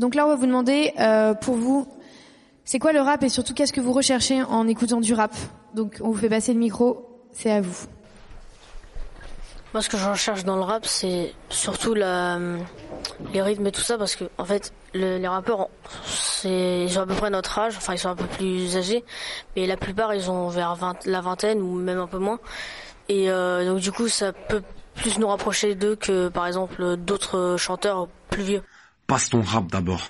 Donc là, on va vous demander, euh, pour vous, c'est quoi le rap et surtout qu'est-ce que vous recherchez en écoutant du rap? Donc on vous fait passer le micro, c'est à vous. Moi, ce que je recherche dans le rap, c'est surtout la, les rythmes et tout ça, parce que en fait, le- les rappeurs, c'est, ils ont à peu près notre âge, enfin, ils sont un peu plus âgés, mais la plupart, ils ont vers 20 la vingtaine ou même un peu moins. Et euh, donc, du coup, ça peut plus nous rapprocher d'eux que, par exemple, d'autres chanteurs plus vieux. Passe ton rap d'abord.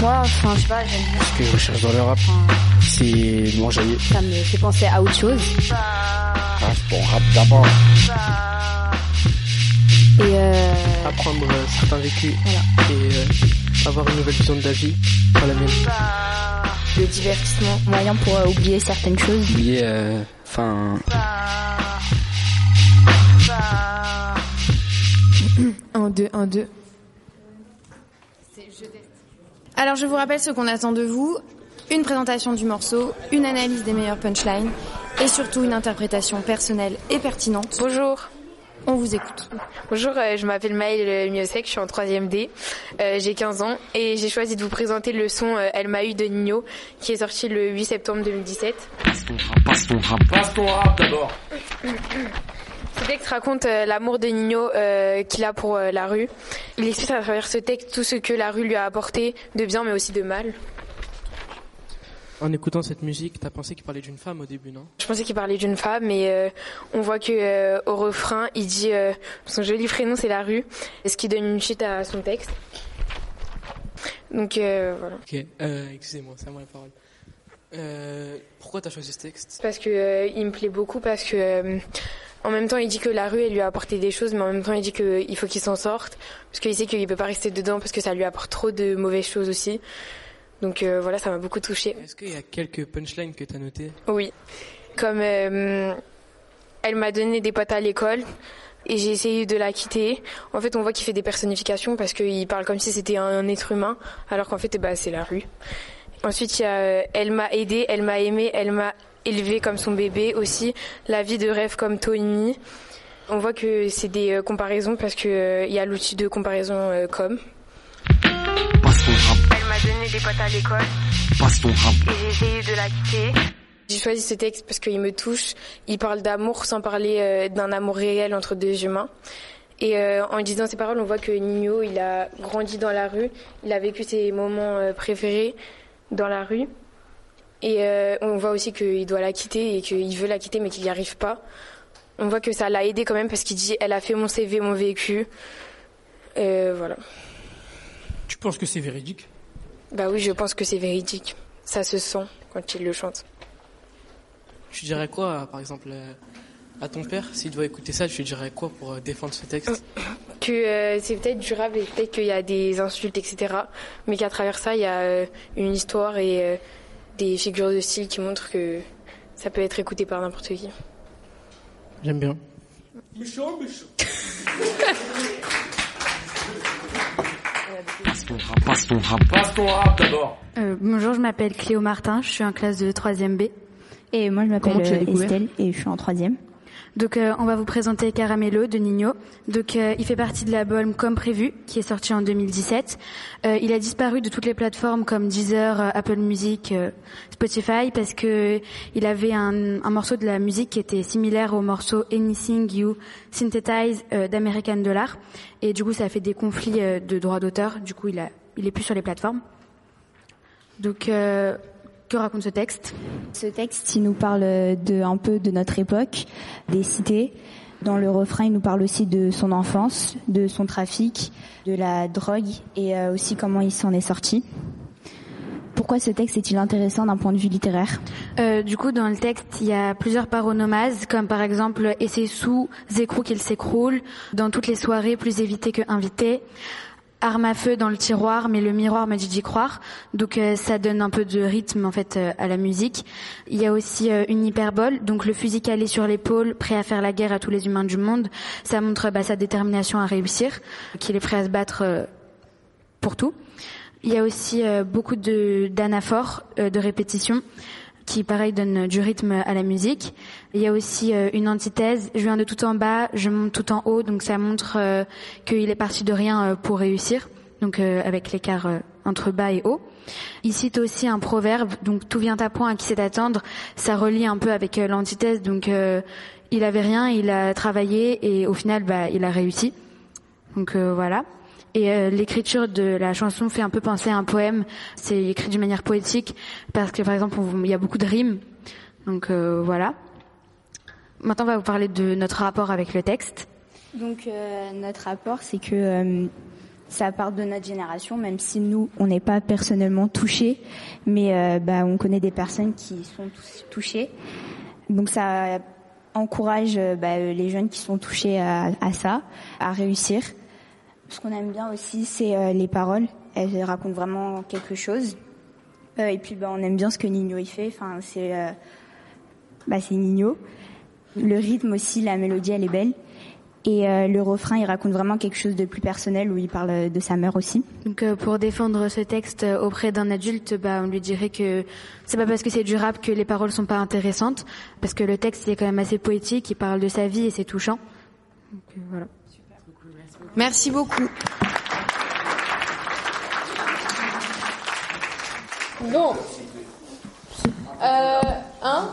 Moi, enfin, je sais pas, j'aime bien. Ce que je recherche dans le rap, c'est de m'enjailler. Ça me fait penser à autre chose. Passe ton rap d'abord. Et euh, apprendre euh, certains vécus Voilà. et euh, avoir une nouvelle vision de la vie, pas la mienne. Le divertissement, moyen pour euh, oublier certaines choses. Oublier, euh, enfin, 1, 2, 1, 2. Alors je vous rappelle ce qu'on attend de vous. Une présentation du morceau, une analyse des meilleures punchlines et surtout une interprétation personnelle et pertinente. Bonjour. On vous écoute. Bonjour, euh, je m'appelle Maëlle Miosek, je suis en 3ème D, Euh, j'ai 15 ans et j'ai choisi de vous présenter le son euh, Elle m'a eu de Nino qui est sorti le 8 septembre 2017. Passe ton rap, passe ton rap, passe ton rap d'abord. Ce texte raconte euh, l'amour de Nino euh, qu'il a pour euh, la rue. Il explique à travers ce texte tout ce que la rue lui a apporté de bien mais aussi de mal. En écoutant cette musique, t'as pensé qu'il parlait d'une femme au début, non? Je pensais qu'il parlait d'une femme, mais euh, on voit que euh, au refrain, il dit euh, son joli prénom c'est la rue, ce qui donne une chute à son texte. Donc voilà. Ok, excusez-moi, c'est à moi la parole. Pourquoi t'as choisi ce texte? Parce que il me plaît beaucoup parce que en même temps il dit que la rue elle lui a apporté des choses, mais en même temps il dit qu'il faut qu'il s'en sorte parce qu'il sait qu'il peut pas rester dedans parce que ça lui apporte trop de mauvaises choses aussi. Donc euh, voilà, ça m'a beaucoup touchée. Est-ce qu'il y a quelques punchlines que t'as notées? Oui. Comme euh, elle m'a donné des potes à l'école et j'ai essayé de la quitter. En fait, on voit qu'il fait des personnifications parce qu'il parle comme si c'était un être humain, alors qu'en fait, eh ben, c'est la rue. Ensuite, il y a euh, elle m'a aidé, elle m'a aimé, elle m'a élevé comme son bébé aussi. La vie de rêve comme Tony. On voit que c'est des euh, comparaisons parce que euh, il y a l'outil de comparaison euh, comme. M'a donné des potes à l'école. passe ton rap. et j'ai essayé de la quitter. J'ai choisi ce texte parce qu'il me touche. Il parle d'amour sans parler euh, d'un amour réel entre deux humains. Et euh, en disant ces paroles, on voit que Nino, il a grandi dans la rue. Il a vécu ses moments euh, préférés dans la rue. Et euh, on voit aussi qu'il doit la quitter et qu'il veut la quitter mais qu'il n'y arrive pas. On voit que ça l'a aidé quand même parce qu'il dit elle a fait mon CV, mon vécu. Euh, voilà. Tu penses que c'est véridique? Bah oui, je pense que c'est véridique. Ça se sent quand il le chante. Tu dirais quoi, par exemple, euh, à ton père S'il doit écouter ça, tu lui dirais quoi pour euh, défendre ce texte? Que euh, c'est peut-être durable et peut-être qu'il y a des insultes, etc. Mais qu'à travers ça, il y a euh, une histoire et euh, des figures de style qui montrent que ça peut être écouté par n'importe qui. J'aime bien. Méchant, méchant. Passe ton rap, passe ton rap, passe ton rap d'abord. Euh, bonjour, je m'appelle Cléo Martin, je suis en classe de 3e B. Et moi, je m'appelle euh, Estelle et je suis en troisième. Donc euh, on va vous présenter Caramello de Nino. Donc euh, il fait partie de l'album Comme prévu qui est sorti en 2017. Euh, il a disparu de toutes les plateformes comme Deezer, euh, Apple Music, euh, Spotify parce que il avait un, morceau de la musique qui était similaire au morceau Anything You Synthesize d'American Dollar et du coup ça a fait des conflits de droits d'auteur. Du coup il a il est plus sur les plateformes. Donc Que raconte ce texte Ce texte, il nous parle de un peu de notre époque, des cités. Dans le refrain, il nous parle aussi de son enfance, de son trafic, de la drogue et euh, aussi comment il s'en est sorti. Pourquoi ce texte est-il intéressant d'un point de vue littéraire euh, Du coup, dans le texte, il y a plusieurs paronomases, comme par exemple « et c'est sous écrou qu'il s'écroule »,« dans toutes les soirées, plus évité que invité »,« arme à feu dans le tiroir, mais le miroir m'a dit d'y croire ». Donc euh, ça donne un peu de rythme en fait euh, à la musique. Il y a aussi euh, une hyperbole, donc le fusil calé sur l'épaule, prêt à faire la guerre à tous les humains du monde. Ça montre bah, sa détermination à réussir, qu'il est prêt à se battre euh, pour tout. Il y a aussi euh, beaucoup de d'anaphores, euh, de répétitions, qui pareil donnent du rythme à la musique. Il y a aussi euh, une antithèse. Je viens de tout en bas, je monte tout en haut, donc ça montre euh, qu'il est parti de rien euh, pour réussir. Donc euh, avec l'écart entre bas et haut. Il cite aussi un proverbe, donc tout vient à point à qui sait attendre. Ça relie un peu avec l'antithèse, donc il avait rien, il a travaillé et au final, bah, il a réussi. Donc voilà. Et euh, l'écriture de la chanson fait un peu penser à un poème. C'est écrit d'une manière poétique parce que par exemple il y a beaucoup de rimes. Donc euh, voilà. Maintenant on va vous parler de notre rapport avec le texte. Donc euh, notre rapport, c'est que euh, ça part de notre génération, même si nous, on n'est pas personnellement touchés, mais euh, bah, on connaît des personnes qui sont tou- touchées. Donc ça encourage euh, bah, les jeunes qui sont touchés à ça, à réussir. Ce qu'on aime bien aussi, c'est euh, les paroles. Elles racontent vraiment quelque chose. Euh, et puis bah, on aime bien ce que Nino y fait. Enfin, c'est euh, bah, Nino. Le rythme aussi, la mélodie, elle est belle. Et euh, le refrain, il raconte vraiment quelque chose de plus personnel où il parle de sa mère aussi. Donc euh, pour défendre ce texte auprès d'un adulte, bah, on lui dirait que c'est pas parce que c'est du rap que les paroles sont pas intéressantes, parce que le texte il est quand même assez poétique, il parle de sa vie et c'est touchant. Donc, voilà. Merci beaucoup. Bon. Euh, hein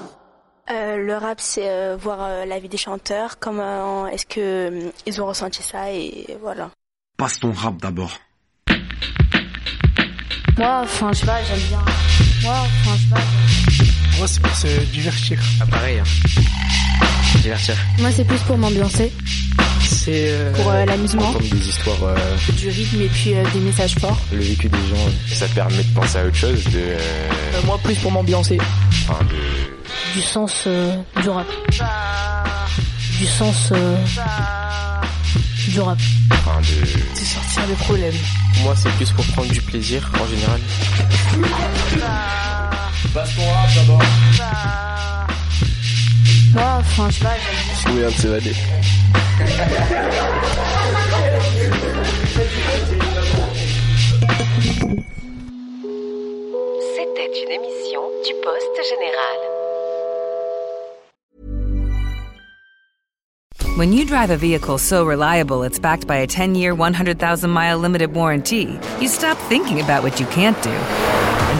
Euh, le rap, c'est euh, voir euh, la vie des chanteurs, comment est-ce que euh, ils ont ressenti ça et voilà. Passe ton rap d'abord. Moi, enfin, je sais pas, j'aime bien. Moi, enfin, je sais pas. Moi, c'est pour se divertir. Ah, pareil. Hein. Divertir. Moi c'est plus pour m'ambiancer, C'est euh, pour euh, l'amusement. Des histoires, euh, Du rythme et puis euh, des messages forts. le vécu des gens. Ça permet de penser à autre chose, de, euh, moi plus pour m'ambiancer. enfin, de, Du sens euh, du rap. Du sens euh, du rap. enfin, de. C'est sortir des problèmes. Moi, c'est plus pour prendre du plaisir en général. Passe ton rap d'abord. Moi, enfin, je sais j'aime bien. C'est moyen de s'évader. C'était une émission du Poste Général. When you drive a vehicle so reliable it's backed by a 10 year, 100,000 mile limited warranty, you stop thinking about what you can't do and